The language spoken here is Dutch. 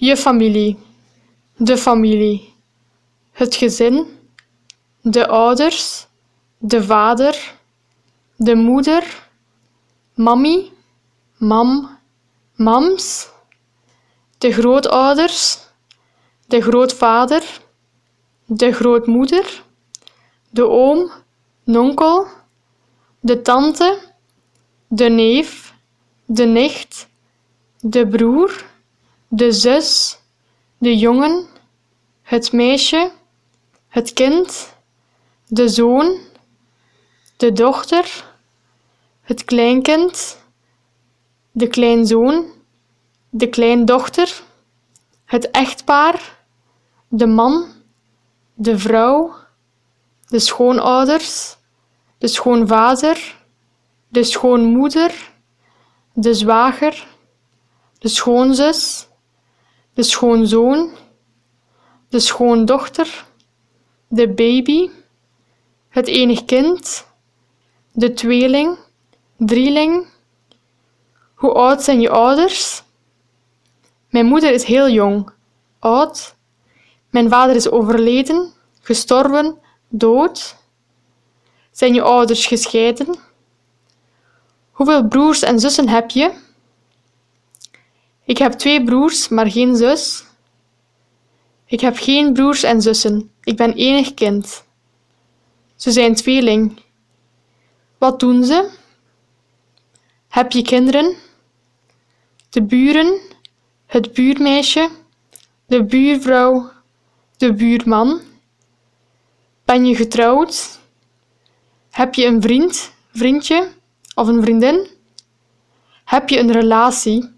Je familie. De familie. Het gezin. De ouders. De vader. De moeder. Mammy. Mam. Mams. De grootouders. De grootvader. De grootmoeder. De oom. Nonkel. De tante. De neef. De nicht. De broer. De zus. De jongen. Het meisje. Het kind. De zoon. De dochter. Het kleinkind. De kleinzoon. De kleindochter. Het echtpaar. De man. De vrouw. De schoonouders. De schoonvader. De schoonmoeder. De zwager. De schoonzus. De schoonzoon. De schoondochter. De baby. Het enig kind. De tweeling. Drieling. Hoe oud zijn je ouders? Mijn moeder is heel jong, oud. Mijn vader is overleden, gestorven, dood. Zijn je ouders gescheiden? Hoeveel broers en zussen heb je? Ik heb twee broers, maar geen zus. Ik heb geen broers en zussen. Ik ben enig kind. Ze zijn tweeling. Wat doen ze? Heb je kinderen? De buren, het buurmeisje, de buurvrouw, de buurman. Ben je getrouwd? Heb je een vriend, vriendje of een vriendin? Heb je een relatie?